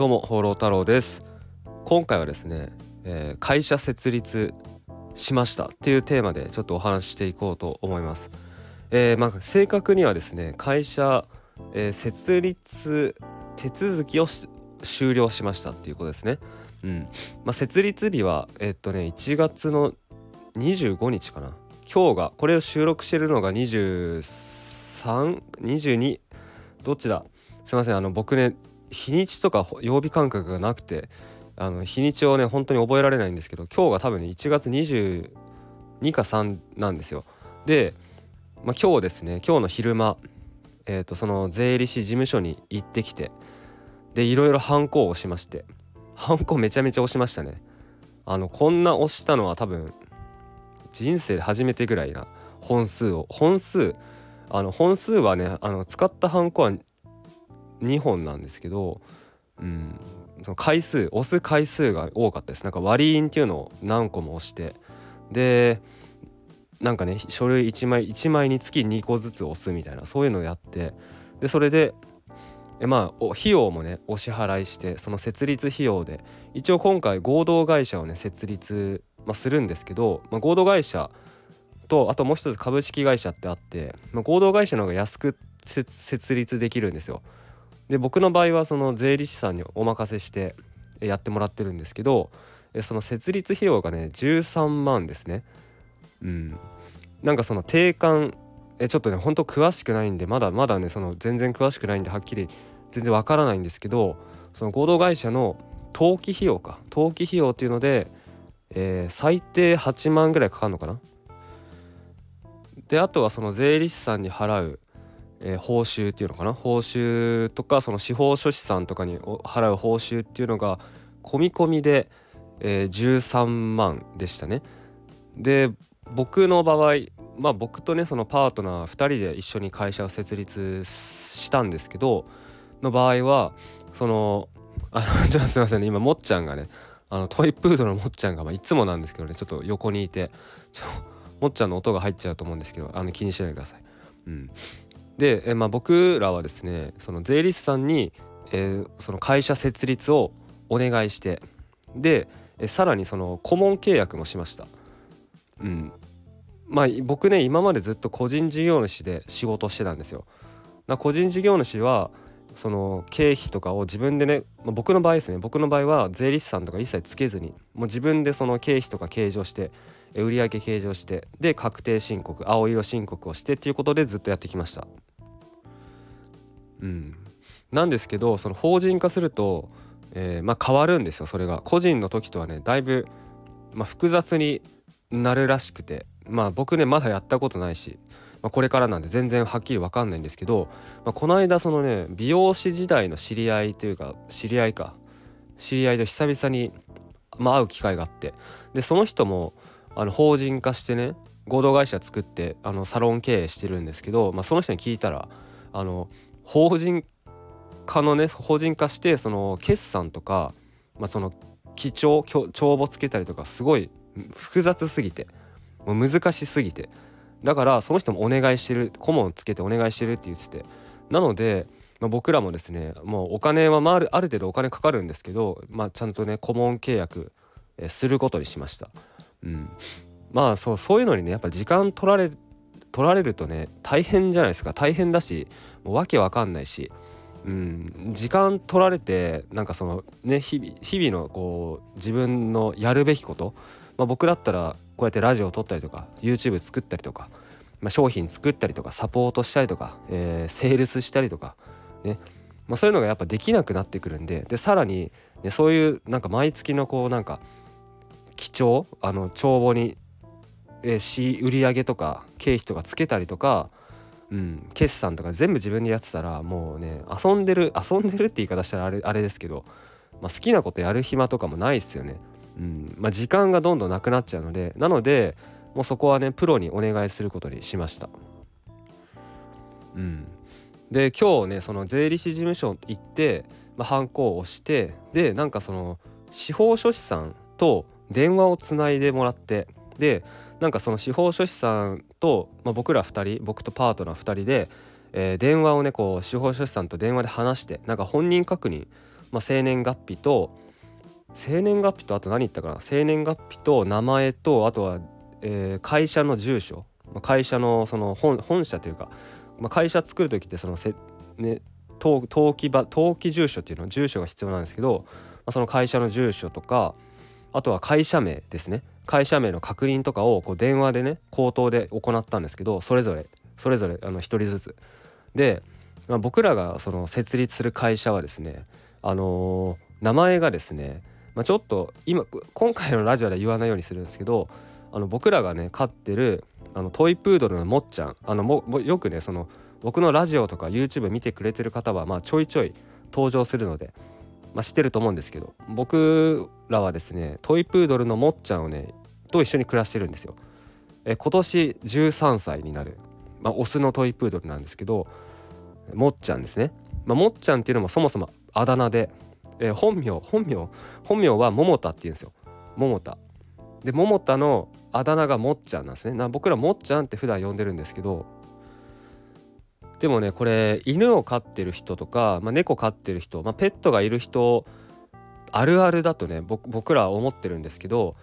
どうも放浪太郎です。今回はですね、えー、会社設立しましたっていうテーマでちょっとお話ししていこうと思います、えー、まあ、正確にはですね会社、えー、設立手続きを終了しましたっていうことですね。うん。まあ、設立日はえっとね1月の25日かな。今日がこれを収録してるのが2322どっちだ？すいません。あの僕ね日にちとか曜日感覚がなくてあの日にちをね本当に覚えられないんですけど今日が多分ね1月22か3なんですよ。で、まあ、今日ですね今日の昼間、えー、とその税理士事務所に行ってきてでいろいろハンコを押しましてハンコめちゃめちゃ押しましたね。あのこんな押したのは多分人生で初めてぐらいな本数を本数あの本数はねあの使ったハンコは2本なんですけど、うん、その回数押す回数が多かったです。なんか割り印っていうのを何個も押して。でなんかね書類1枚1枚につき2個ずつ押すみたいなそういうのをやって。でそれでえまあ費用もねお支払いしてその設立費用で一応今回合同会社をね設立、まあ、するんですけど、まあ、合同会社とあともう一つ株式会社ってあって、まあ、合同会社の方が安く設立できるんですよ。で僕の場合はその税理士さんにお任せしてやってもらってるんですけどその設立費用がね13万ですね。うん。なんかその定款えちょっとねほんと詳しくないんでまだまだねその全然詳しくないんではっきり全然わからないんですけどその合同会社の登記費用か。登記費用っていうので、えー、最低8万ぐらいかかるのかな。であとはその税理士さんに払うえー、報酬っていうのかな？報酬とかその司法書士さんとかに払う報酬っていうのが込み込みで、えー、13万でしたね。で僕の場合まあ僕とねそのパートナー2人で一緒に会社を設立したんですけどの場合はそのあ ちょっとすいませんね今もっちゃんがねあのトイプードルのもっちゃんが、まあ、いつもなんですけどねちょっと横にいてちょもっちゃんの音が入っちゃうと思うんですけどあの気にしないでください。うん、で、えまあ、僕らはですねその税理士さんに、えー、その会社設立をお願いしてでえさらにその顧問契約もしました。うん、まあ僕ね今までずっと個人事業主で仕事してたんですよ。個人事業主はその経費とかを自分でね、まあ、僕の場合ですね僕の場合は税理士さんとか一切つけずにもう自分でその経費とか計上して売上計上してで確定申告青色申告をしてっていうことでずっとやってきましたうん、なんですけどその法人化すると、えー、まあ、変わるんですよそれが。個人の時とはねだいぶ、まあ、複雑になるらしくて。まあ僕ねまだやったことないし、まあ、これからなんで全然はっきり分かんないんですけど、まあ、この間そのね美容師時代の知り合いというか知り合いか。知り合いと久々に、まあ、会う機会があって。でその人もあの法人化してね合同会社作ってあのサロン経営してるんですけど、まあ、その人に聞いたらあの法人化のね法人化してその決算とか、まあ、その記帳帳簿つけたりとかすごい複雑すぎてもう難しすぎて。だからその人もお願いしてる顧問つけてお願いしてるって言ってて。なので、まあ、僕らもですねもうお金は、まあ、るある程度お金かかるんですけど、まあ、ちゃんとね顧問契約することにしました。うん、まあそうそういうのにねやっぱ時間取られ取られるとね大変じゃないですか。大変だしもうわけわかんないし、うん、時間取られてなんかそのね日々日々のこう自分のやるべきこと、まあ、僕だったらこうやってラジオを撮ったりとか YouTube 作ったりとか、まあ、商品作ったりとかサポートしたりとか、えー、セールスしたりとかね。まあ、そういうのがやっぱできなくなってくるんででさらに、ね、そういうなんか毎月のこうなんか記帳あの帳簿にえー、売上とか経費とかつけたりとか、うん、決算とか全部自分でやってたらもうね遊んでる遊んでるって言い方したらあれあれですけど、まあ、好きなことやる暇とかもないですよね。うんまあ、時間がどんどんなくなっちゃうのでなのでもうそこはねプロにお願いすることにしました。うん、で今日ねその税理士事務所行って、まあ、ハンコを押してでなんかその司法書士さんと電話をつないでもらってでなんかその司法書士さんと、まあ、僕ら2人僕とパートナー2人で、えー、電話をねこう司法書士さんと電話で話してなんか本人確認まあ、生年月日と生年月日とあと何言ったかな生年月日と名前とあとは、えー、会社の住所会社のその本社というか、まあ、会社作る時ってそのせ、ね、登記場登記住所っていうの住所が必要なんですけど、まあ、その会社の住所とかあとは会社名ですね。会社名の確認とかをこう電話でね口頭で行ったんですけどそれぞれそれぞれあの1人ずつ。で、まあ、僕らがその設立する会社はですねあのー、名前がですね、まあ、ちょっと今今回のラジオでは言わないようにするんですけどあの僕らがね飼ってるあのトイプードルのもっちゃんあのもよくねその僕のラジオとか YouTube 見てくれてる方はまあちょいちょい登場するので、まあ、知ってると思うんですけど僕らはですねトイプードルのもっちゃんをねと一緒に暮らしてるんですよ。え今年13歳になる、まあ、オスのトイプードルなんですけどもっちゃんですね。まあ、もっちゃんっていうのもそもそもあだ名で、え本名本名本名は桃田っていうんですよ。桃田。で桃田のあだ名がもっちゃんなんですね。な僕らもっちゃんって普段呼んでるんですけどでもねこれ犬を飼ってる人とか、まあ、猫飼ってる人、まあ、ペットがいる人あるあるだとね僕らは思ってるんですけど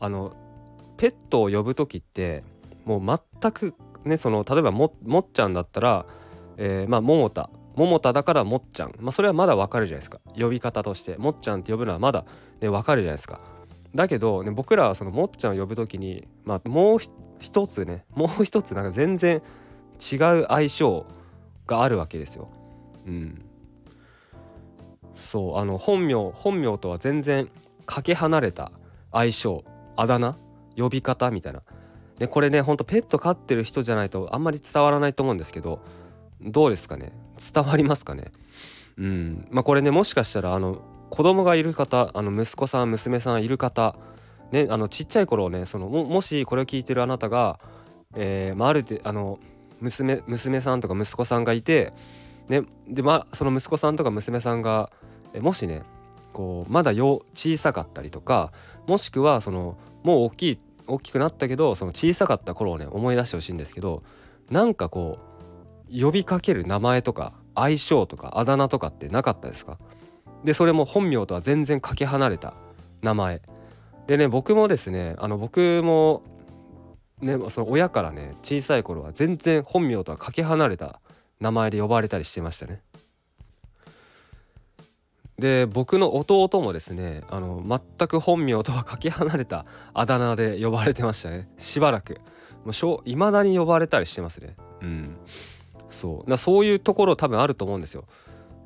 あのペットを呼ぶ時ってもう全くねその例えばももっちゃんだったら、えー、まあ桃田。桃田だからもっちゃん、まあ、それはまだわかるじゃないですか。呼び方として。もっちゃんって呼ぶのはまだねわかるじゃないですか。だけど、ね、僕らはそのもっちゃんを呼ぶ時に、まあ、もう一つねもう一つなんか全然違う相性があるわけですよ。うん、そうあの本名本名とは全然かけ離れた相性。あだ名呼び方みたいな。でこれねほんとペット飼ってる人じゃないとあんまり伝わらないと思うんですけどどうですかね？伝わりますかね？うん。まあこれねもしかしたらあの子供がいる方あの息子さん娘さんいる方ねあのちっちゃい頃ねそのもしこれを聞いてるあなたが、えーまあ、あるであの娘娘さんとか息子さんがいて、ね、でまあその息子さんとか娘さんがもしねこうまだ小さかったりとかもしくはそのもう大きい大きくなったけどその小さかった頃をね思い出してほしいんですけどなんかこう呼びかける名前とか相性とかあだ名とかってなかったですか？でそれも本名とは全然かけ離れた名前でね僕もですねあの僕もね、その親からね小さい頃は全然本名とはかけ離れた名前で呼ばれたりしてましたね。で僕の弟もですねあの全く本名とはかけ離れたあだ名で呼ばれてましたね。しばらく。もういまだに呼ばれたりしてますね。うん。そう。そういうところ多分あると思うんですよ。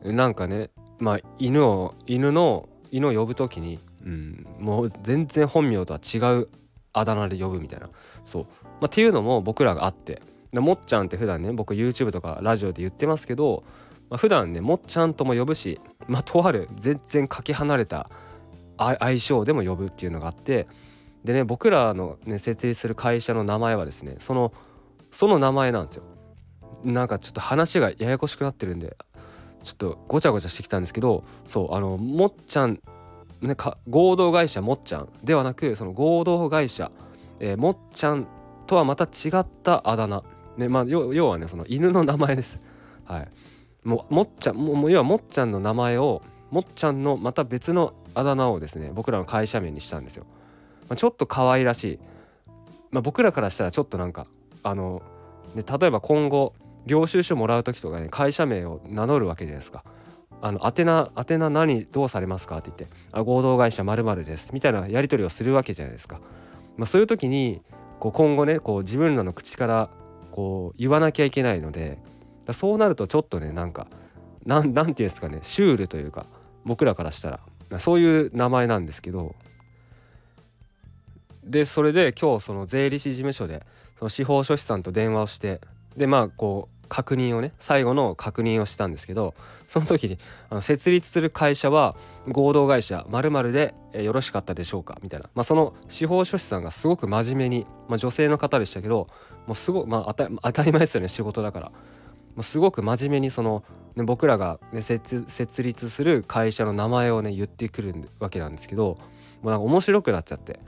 なんかねまあ犬を犬の犬を呼ぶ時に、うん、もう全然本名とは違うあだ名で呼ぶみたいな。そう、まあ、っていうのも僕らがあって。もっちゃんって普段ね僕 YouTube とかラジオで言ってますけど、まあ、普段ねもっちゃんとも呼ぶし、まあ、とある全然かけ離れた相性でも呼ぶっていうのがあってでね僕らの、ね、設立する会社の名前はですねそのその名前なんですよ。なんかちょっと話がややこしくなってるんでちょっとごちゃごちゃしてきたんですけどそうあのもっちゃんね、か合同会社もっちゃんではなくその合同会社、えー、もっちゃんとはまた違ったあだ名、ねまあ、要はねその犬の名前です。はい、ももっちゃんも要はもっちゃんの名前をもっちゃんのまた別のあだ名をですね僕らの会社名にしたんですよ。まあ、ちょっと可愛らしい、まあ、僕らからしたらちょっとなんかあの、ね、例えば今後領収書もらう時とかね会社名を名乗るわけじゃないですか。あの宛名宛名何どうされますかって言ってあ合同会社まるですみたいなやり取りをするわけじゃないですか。まあ、そういう時にこう今後ねこう自分らの口からこう言わなきゃいけないのでそうなるとちょっとねなんかなんなんていうんですかねシュールというか僕らからしたら。そういう名前なんですけど。でそれで今日その税理士事務所でその司法書士さんと電話をしてでまあこう確認をね最後の確認をしたんですけどその時にあの設立する会社は合同会社まるでよろしかったでしょうか？みたいな、まあ、その司法書士さんがすごく真面目に、まあ、女性の方でしたけどもうすごまあ当たり前ですよね仕事だから。すごく真面目にその、ね、僕らが、ね、設立する会社の名前をね言ってくるわけなんですけどもうなんか面白くなっちゃって。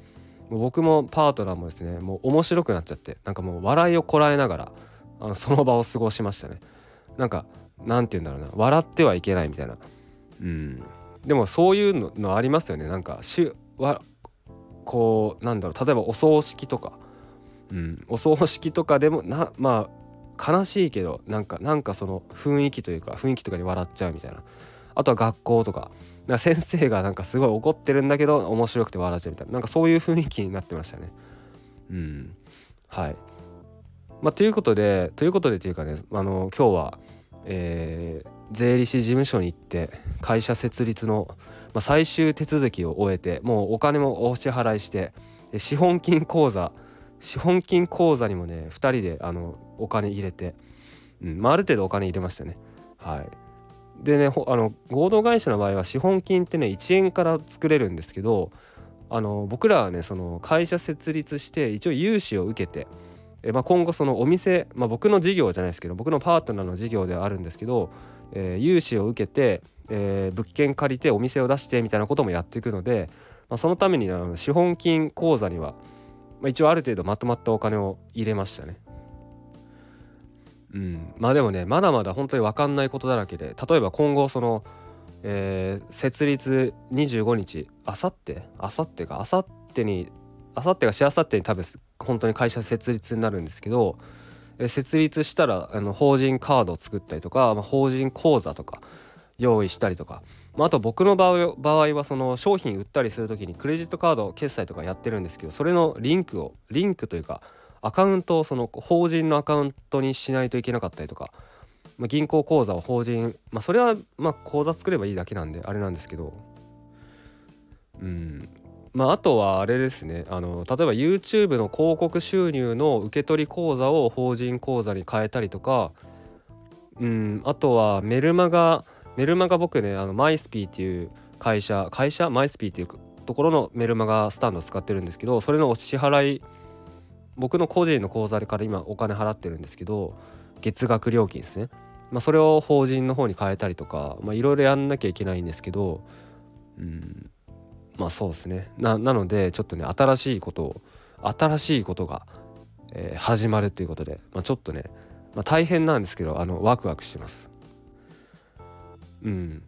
もう僕もパートナーもですねもう面白くなっちゃって。なんかもう笑いをこらえながらあのその場を過ごしましたね。なんかなんて言うんだろうな。笑ってはいけないみたいな。うん。でもそういうのありますよね。なんかしわこうなんだろう。例えばお葬式とか、うん、お葬式とかでもなまあ悲しいけどなんかなんかその雰囲気というか雰囲気とかに笑っちゃうみたいな。あとは学校とか。か先生がなんかすごい怒ってるんだけど面白くて笑っちゃうみたいな。なんかそういう雰囲気になってましたね。うん。はい。まあということでということでというかねあの今日はえー、税理士事務所に行って会社設立の、まあ、最終手続きを終えてもうお金もお支払いして資本金口座資本金口座にもね2人であのお金入れて、うんまあ、ある程度お金入れましたね。はい。でねあの合同会社の場合は資本金ってね1円から作れるんですけどあの僕らはねその会社設立して一応融資を受けてえまあ、今後そのお店、まあ、僕の事業じゃないですけど僕のパートナーの事業ではあるんですけど、えー、融資を受けて、えー、物件借りてお店を出してみたいなこともやっていくので、まあ、そのためにあの資本金口座には、まあ、一応ある程度まとまったお金を入れましたね。うん、まあでもねまだまだ本当に分かんないことだらけで例えば今後その、えー、設立25日あさってあさってか？あさってにあさってがしあさってに多分本当に会社設立になるんですけどえ設立したらあの法人カードを作ったりとか、まあ、法人口座とか用意したりとか、まあ、あと僕の場合場合はその商品売ったりする時にクレジットカード決済とかやってるんですけどそれのリンクをリンクというかアカウントをその法人のアカウントにしないといけなかったりとか、まあ、銀行口座を法人まあそれはまあ口座作ればいいだけなんであれなんですけど。うん。まあ、あとはあれですね。あの例えば YouTube の広告収入の受け取り口座を法人口座に変えたりとかうん。あとはメルマガメルマガ僕ねあのマイスピーっていう会社会社？マイスピーっていうところのメルマガスタンド使ってるんですけどそれのお支払い僕の個人の口座から今お金払ってるんですけど月額料金ですね、まあ、それを法人の方に変えたりとかいろいろやんなきゃいけないんですけどうんまあそうですねなのでちょっとね新しいことを新しいことが、えー、始まるということで、まあ、ちょっとね、まあ、大変なんですけどあのワクワクしてます。うん、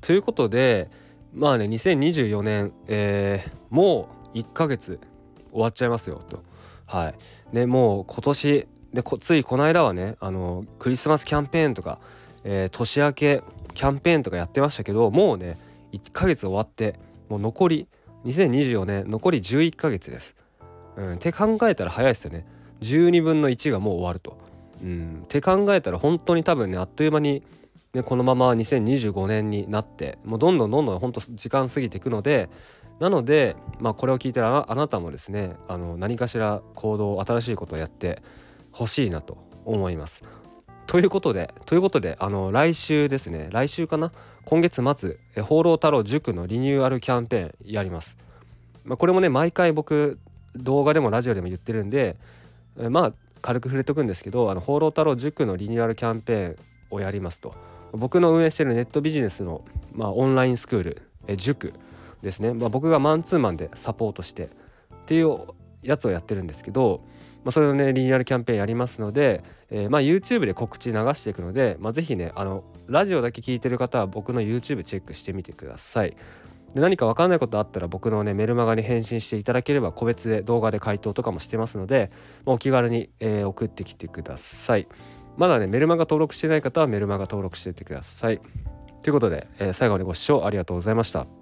ということでまあね2024年、えー、もう1ヶ月終わっちゃいますよと。はい、ねもう今年でついこの間はねあのクリスマスキャンペーンとか、えー、年明けキャンペーンとかやってましたけどもうね1ヶ月終わってもう残り2024年残り11ヶ月です。うん、って考えたら早いですよね。12分の1がもう終わると。うん、って考えたら本当に多分ねあっという間に、ね、このまま2025年になってもうどんどんどんどん本当時間過ぎていくのでなので、まあ、これを聞いてるあなたもですねあの何かしら行動新しいことをやってほしいなと思います。ということでということであの来週ですね来週かな今月末「放浪太郎塾」のリニューアルキャンペーンやります。まあ、これもね毎回僕動画でもラジオでも言ってるんでまあ軽く触れとくんですけど「あの放浪太郎塾」のリニューアルキャンペーンをやりますと僕の運営してるネットビジネスの、まあ、オンラインスクールえ塾ですね、まあ、僕がマンツーマンでサポートしてっていうやつをやってるんですけど、まあ、それをねリニューアルキャンペーンやりますので、えー、まあ YouTube で告知流していくので、まあ、ぜひねあのラジオだけ聞いてる方は僕の YouTube チェックしてみてください。で何か分かんないことあったら僕のねメルマガに返信していただければ個別で動画で回答とかもしてますので、まあ、お気軽に、えー、送ってきてください。まだねメルマガ登録してない方はメルマガ登録していってください。ということで、えー、最後までご視聴ありがとうございました。